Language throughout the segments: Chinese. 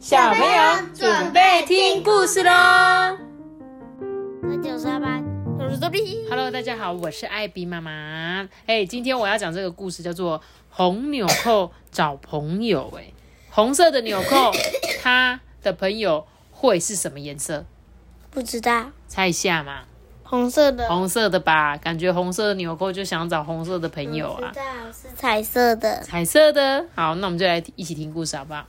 小朋友准备听故事喽！我九三班，我是多比。Hello，大家好，我是艾比妈妈。哎，今天我要讲这个故事叫做《红纽扣找朋友》。哎，红色的纽扣，它的朋友会是什么颜色？不知道，猜一下嘛。红色的。红色的吧？感觉红色的纽扣就想找红色的朋友啊。知道是彩色的。彩色的，好，那我们就来一起听故事好不好？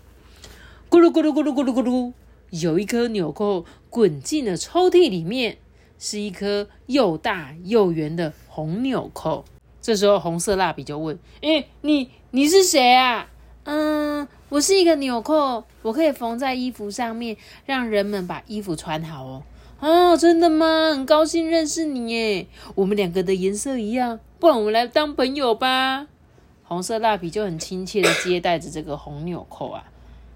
咕噜咕噜咕噜咕噜咕噜，有一颗纽扣滚进了抽屉里面，是一颗又大又圆的红纽扣。这时候红色蜡笔就问：“诶，你你是谁啊？”“嗯，我是一个纽扣，我可以缝在衣服上面，让人们把衣服穿好哦。”“哦，真的吗？很高兴认识你耶！我们两个的颜色一样，不然我们来当朋友吧。”红色蜡笔就很亲切的接待着这个红纽扣啊。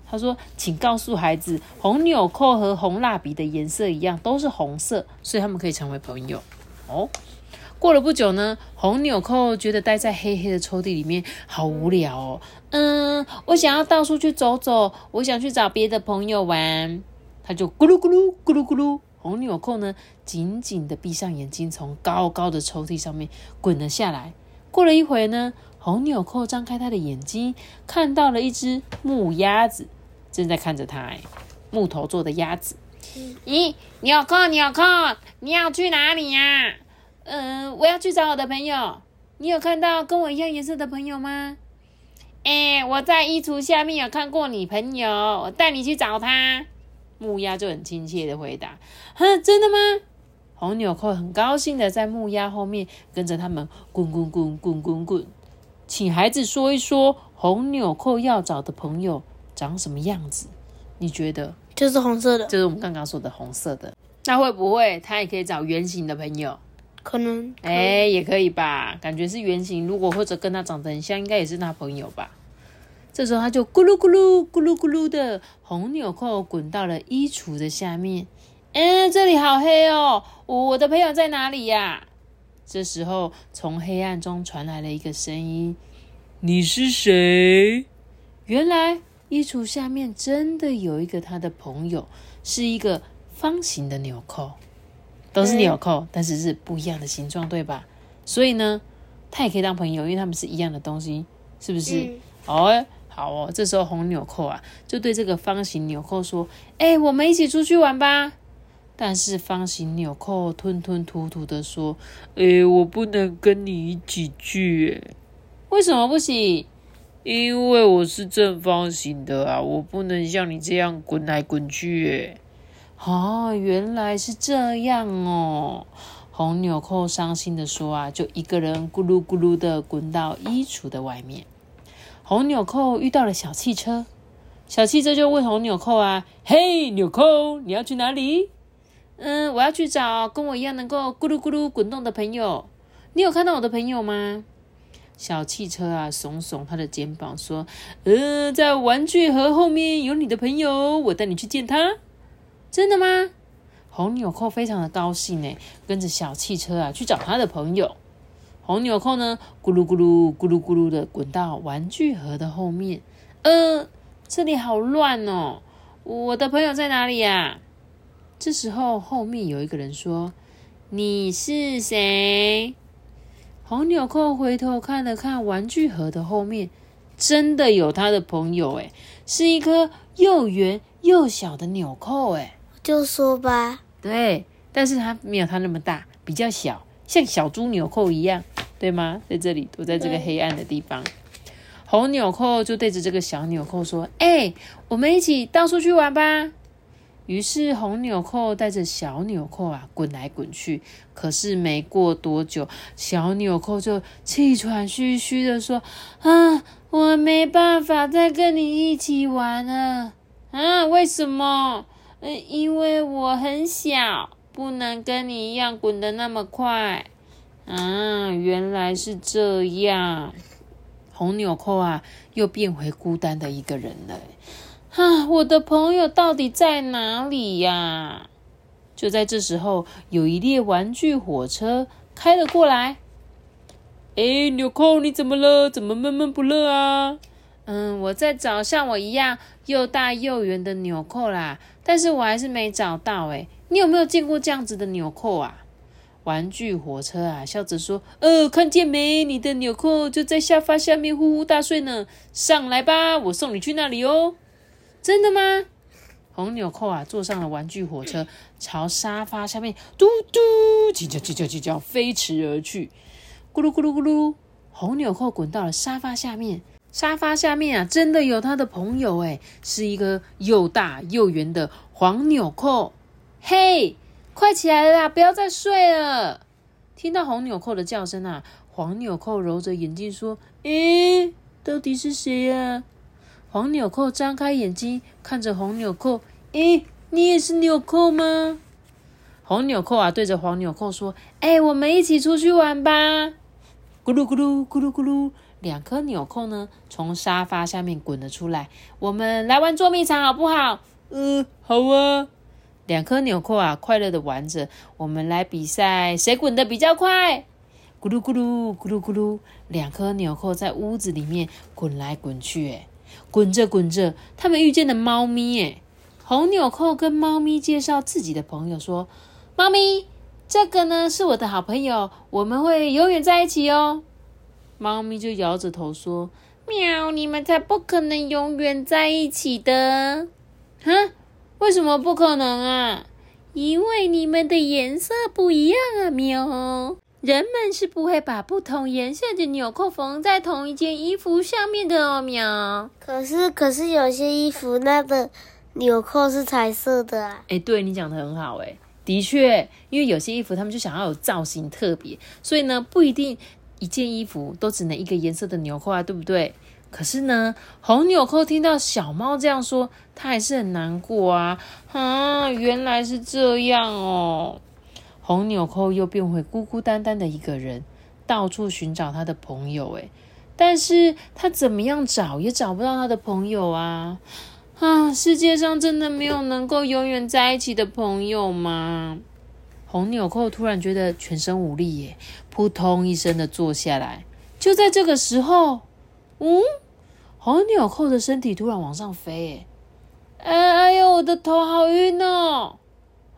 他说：“请告诉孩子，红纽扣和红蜡笔的颜色一样，都是红色，所以他们可以成为朋友。”哦，过了不久呢，红纽扣觉得待在黑黑的抽屉里面好无聊哦。嗯，我想要到处去走走，我想去找别的朋友玩。他就咕噜咕噜咕噜咕噜，红纽扣呢紧紧的闭上眼睛，从高高的抽屉上面滚了下来。过了一会呢，红纽扣张开他的眼睛，看到了一只木鸭子。正在看着他，哎，木头做的鸭子。咦，纽扣，纽扣，你要去哪里呀？嗯，我要去找我的朋友。你有看到跟我一样颜色的朋友吗？哎，我在衣橱下面有看过你朋友，我带你去找他。木鸭就很亲切的回答：“哼，真的吗？”红纽扣很高兴的在木鸭后面跟着他们滚滚滚滚滚滚。请孩子说一说红纽扣要找的朋友。长什么样子？你觉得？就是红色的，就是我们刚刚说的红色的。那会不会他也可以找圆形的朋友？可能，哎、欸，也可以吧。感觉是圆形，如果或者跟他长得很像，应该也是他朋友吧。这时候他就咕噜咕噜咕噜咕噜的红纽扣滚到了衣橱的下面。嗯，这里好黑哦，我的朋友在哪里呀？这时候从黑暗中传来了一个声音：“你是谁？”原来。衣橱下面真的有一个他的朋友，是一个方形的纽扣，都是纽扣，嗯、但是是不一样的形状，对吧？所以呢，他也可以当朋友，因为他们是一样的东西，是不是？嗯、哦，好哦。这时候红纽扣啊，就对这个方形纽扣说：“哎、欸，我们一起出去玩吧。”但是方形纽扣吞吞吐吐的说：“诶、我不能跟你一起去，为什么不行？”因为我是正方形的啊，我不能像你这样滚来滚去诶。哦，原来是这样哦。红纽扣伤心的说啊，就一个人咕噜咕噜的滚到衣橱的外面。红纽扣遇到了小汽车，小汽车就问红纽扣啊：“嘿，纽扣，你要去哪里？”嗯，我要去找跟我一样能够咕噜咕噜滚动的朋友。你有看到我的朋友吗？小汽车啊，耸耸他的肩膀，说：“呃，在玩具盒后面有你的朋友，我带你去见他。”真的吗？红纽扣非常的高兴呢，跟着小汽车啊去找他的朋友。红纽扣呢，咕噜咕噜咕噜咕噜的滚到玩具盒的后面。呃，这里好乱哦，我的朋友在哪里呀？这时候后面有一个人说：“你是谁？”红纽扣回头看了看玩具盒的后面，真的有他的朋友哎，是一颗又圆又小的纽扣哎。就说吧，对，但是它没有它那么大，比较小，像小猪纽扣一样，对吗？在这里躲在这个黑暗的地方，红纽扣就对着这个小纽扣说：“哎、欸，我们一起到处去玩吧。”于是红纽扣带着小纽扣啊滚来滚去，可是没过多久，小纽扣就气喘吁吁的说：“啊，我没办法再跟你一起玩了。啊，为什么？嗯，因为我很小，不能跟你一样滚得那么快。啊，原来是这样。红纽扣啊，又变回孤单的一个人了。”啊，我的朋友到底在哪里呀？就在这时候，有一列玩具火车开了过来。哎，纽扣，你怎么了？怎么闷闷不乐啊？嗯，我在找像我一样又大又圆的纽扣啦，但是我还是没找到诶。你有没有见过这样子的纽扣啊？玩具火车啊，笑着说：“呃，看见没？你的纽扣就在沙发下面呼呼大睡呢。上来吧，我送你去那里哦。”真的吗？红纽扣啊，坐上了玩具火车，朝沙发下面嘟嘟叽叫叽叫叽叫飞驰而去。咕噜咕噜咕噜，红纽扣滚到了沙发下面。沙发下面啊，真的有他的朋友诶，是一个又大又圆的黄纽扣。嘿，快起来啦，不要再睡了！听到红纽扣的叫声啊，黄纽扣揉着眼睛说：“诶，到底是谁呀？”黄纽扣张开眼睛看着红纽扣：“诶，你也是纽扣吗？”红纽扣啊，对着黄纽扣说：“哎，我们一起出去玩吧！”咕噜咕噜咕噜咕噜。两颗纽扣呢，从沙发下面滚了出来。我们来玩捉迷藏好不好？嗯，好啊。两颗纽扣啊，快乐的玩着。我们来比赛，谁滚的比较快？咕噜咕噜咕噜咕噜，两颗纽扣在屋子里面滚来滚去。哎，滚着滚着，他们遇见了猫咪。哎，红纽扣跟猫咪介绍自己的朋友说：“猫咪，这个呢是我的好朋友，我们会永远在一起哦。”猫咪就摇着头说：“喵，你们才不可能永远在一起的！哈，为什么不可能啊？因为你们的颜色不一样啊！喵，人们是不会把不同颜色的纽扣缝在同一件衣服上面的哦！喵。可是，可是有些衣服那个纽扣是彩色的啊！哎，对你讲的很好，哎，的确，因为有些衣服他们就想要有造型特别，所以呢，不一定。一件衣服都只能一个颜色的纽扣啊，对不对？可是呢，红纽扣听到小猫这样说，它还是很难过啊！啊，原来是这样哦。红纽扣又变回孤孤单单的一个人，到处寻找他的朋友。诶，但是他怎么样找也找不到他的朋友啊！啊，世界上真的没有能够永远在一起的朋友吗？红纽扣突然觉得全身无力耶，扑通一声的坐下来。就在这个时候，嗯，红纽扣的身体突然往上飞，耶！哎哎呦，我的头好晕哦！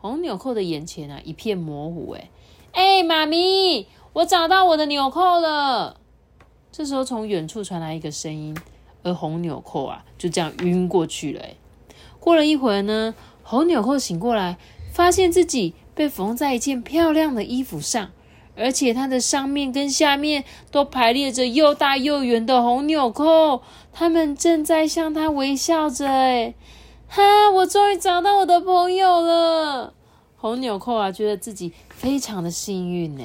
红纽扣的眼前啊一片模糊，哎哎，妈咪，我找到我的纽扣了。这时候从远处传来一个声音，而红纽扣啊就这样晕过去了。过了一会儿呢，红纽扣醒过来，发现自己。被缝在一件漂亮的衣服上，而且它的上面跟下面都排列着又大又圆的红纽扣，他们正在向他微笑着。哎，哈！我终于找到我的朋友了。红纽扣啊，觉得自己非常的幸运呢。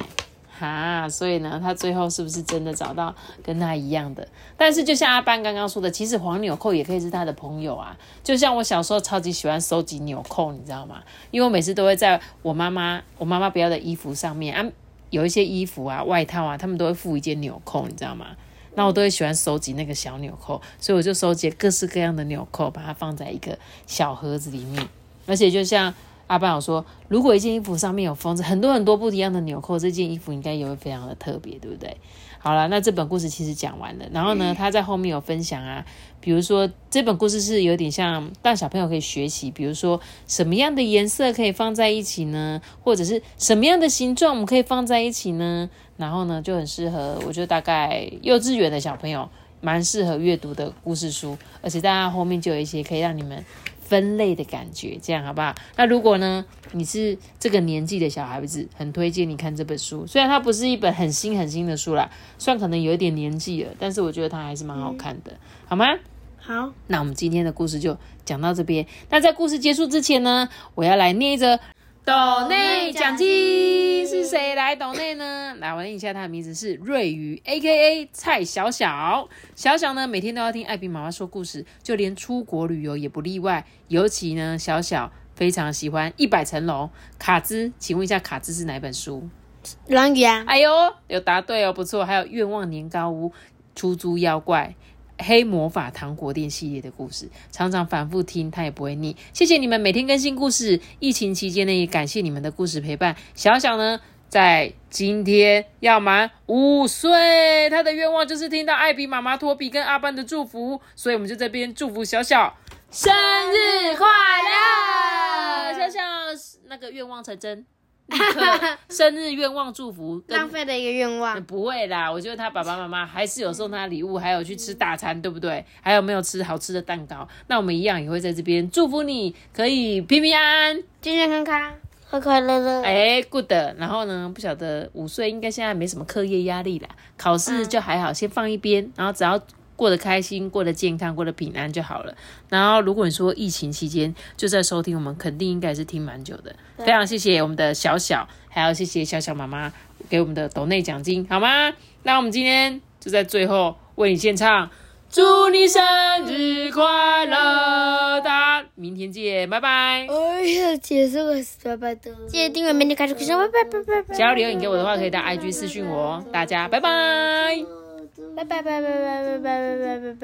哈，所以呢，他最后是不是真的找到跟他一样的？但是就像阿班刚刚说的，其实黄纽扣也可以是他的朋友啊。就像我小时候超级喜欢收集纽扣，你知道吗？因为我每次都会在我妈妈我妈妈不要的衣服上面啊，有一些衣服啊、外套啊，他们都会附一件纽扣，你知道吗？那我都会喜欢收集那个小纽扣，所以我就收集各式各样的纽扣，把它放在一个小盒子里面，而且就像。阿爸有说，如果一件衣服上面有缝着很多很多不一样的纽扣，这件衣服应该也会非常的特别，对不对？好了，那这本故事其实讲完了。然后呢，他在后面有分享啊，比如说这本故事是有点像让小朋友可以学习，比如说什么样的颜色可以放在一起呢？或者是什么样的形状我们可以放在一起呢？然后呢，就很适合，我觉得大概幼稚园的小朋友蛮适合阅读的故事书，而且大家后面就有一些可以让你们。分类的感觉，这样好不好？那如果呢，你是这个年纪的小孩子，很推荐你看这本书。虽然它不是一本很新很新的书啦，虽然可能有一点年纪了，但是我觉得它还是蛮好看的，好吗？好，那我们今天的故事就讲到这边。那在故事结束之前呢，我要来念一则。斗内奖金是谁来斗内呢？来，我念一下他的名字是瑞宇，A K A 蔡小小。小小呢，每天都要听艾比妈妈说故事，就连出国旅游也不例外。尤其呢，小小非常喜欢《一百层楼》。卡兹，请问一下，卡兹是哪本书？狼语啊！哎呦，有答对哦，不错。还有《愿望年糕屋》、出租妖怪。黑魔法糖果店系列的故事，常常反复听，他也不会腻。谢谢你们每天更新故事，疫情期间呢，也感谢你们的故事陪伴。小小呢，在今天要满五岁，他的愿望就是听到艾比妈妈、托比跟阿班的祝福，所以我们就这边祝福小小生日快乐，小小那个愿望成真，立刻生日愿望祝福跟浪费的一个愿望。不会啦，我觉得他爸爸妈妈还是有送他礼物，还有去吃大餐，对不对？还有没有吃好吃的蛋糕？那我们一样也会在这边祝福你，可以平平安安，健健康康，快快乐乐。哎，good。然后呢，不晓得五岁应该现在没什么课业压力啦，考试就还好，先放一边，然后只要。过得开心，过得健康，过得平安就好了。然后，如果你说疫情期间就在收听，我们肯定应该是听蛮久的。非常谢谢我们的小小，还要谢谢小小妈妈给我们的抖内奖金，好吗？那我们今天就在最后为你献唱，祝你生日快乐！大家明天见，拜拜。哎呀，结束了，拜拜的。记得订阅，明天开始开始，拜拜拜拜拜。想要留言给我的话，可以到 IG 私讯我哦。大家拜拜。拜拜拜拜拜拜拜拜拜拜拜。